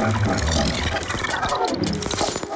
あっ!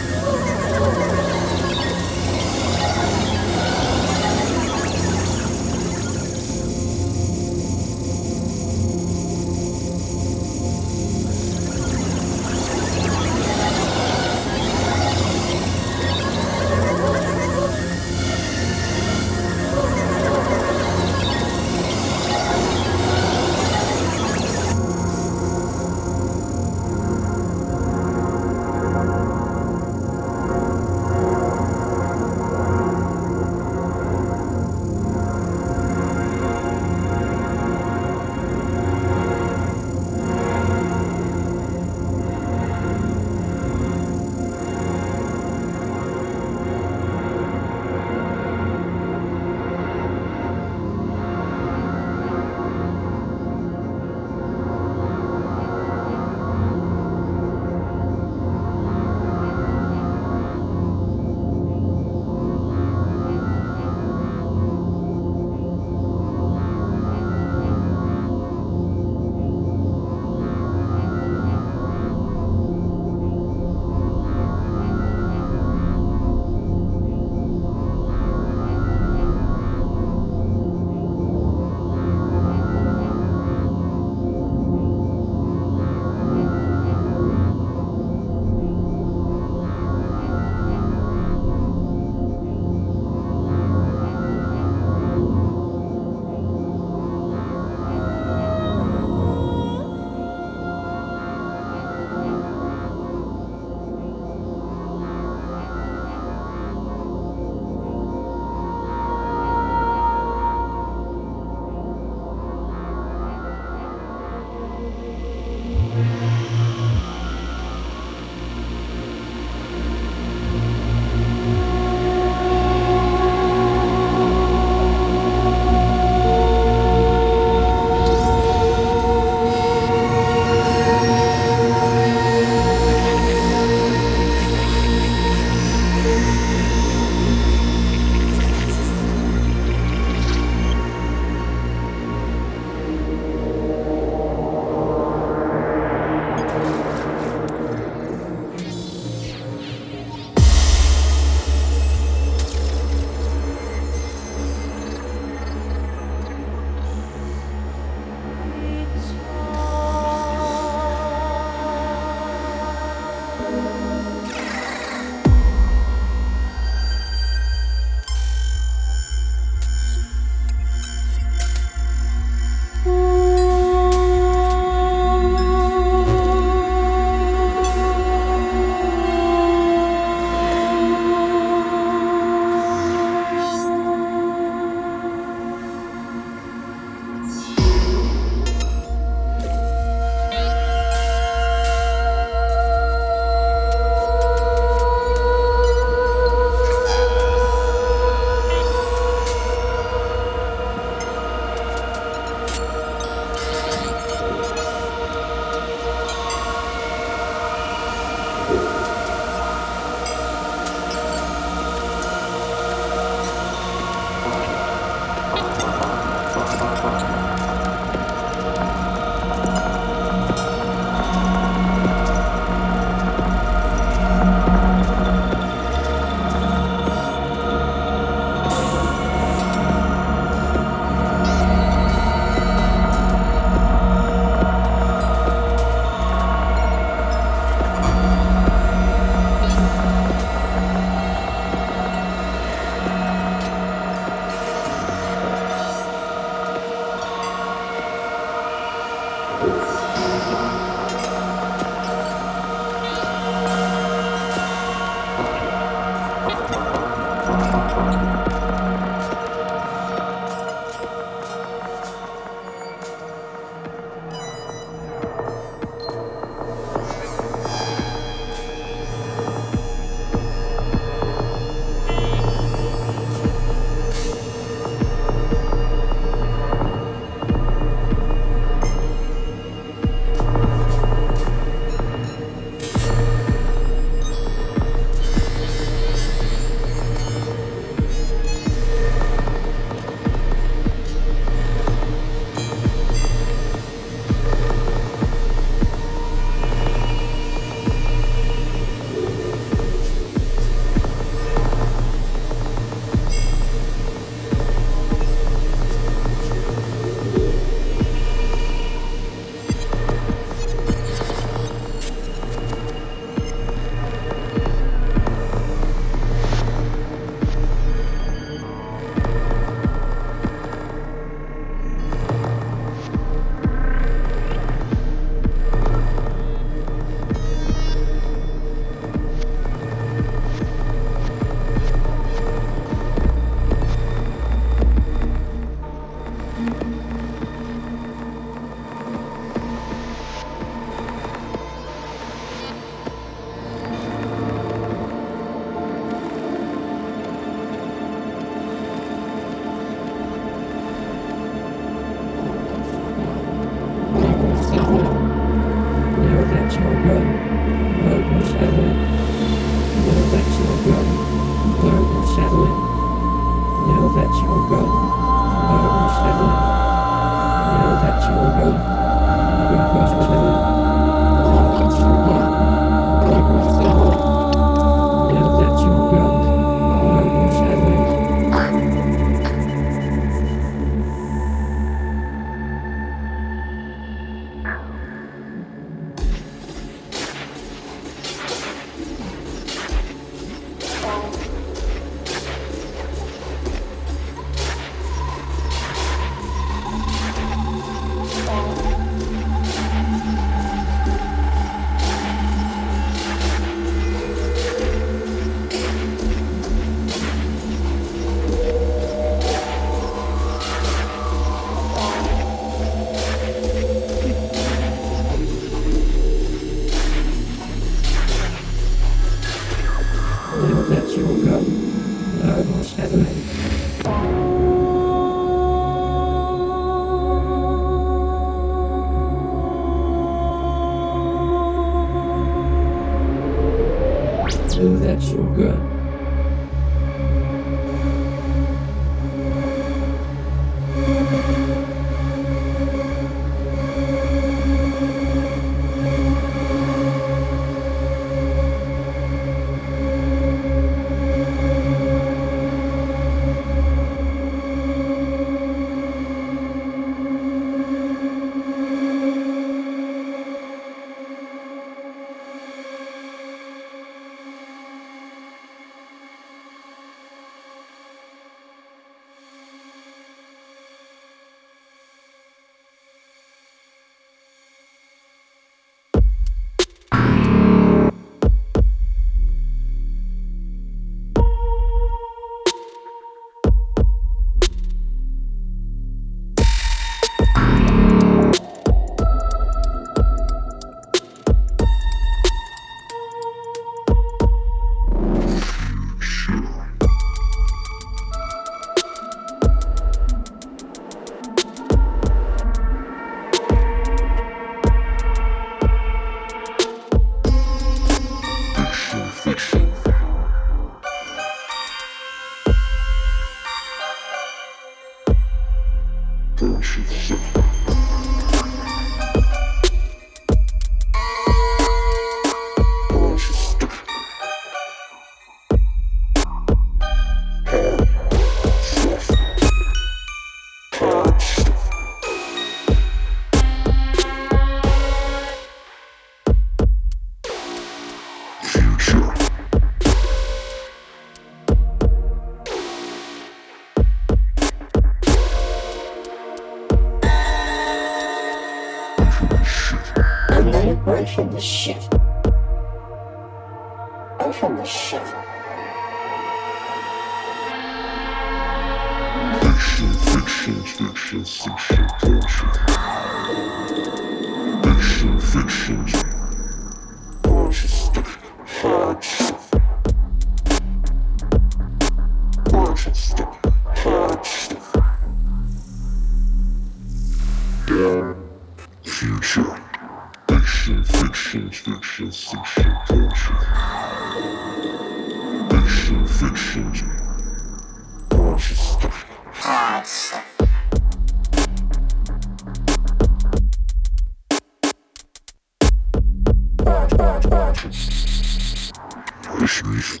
This is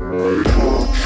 my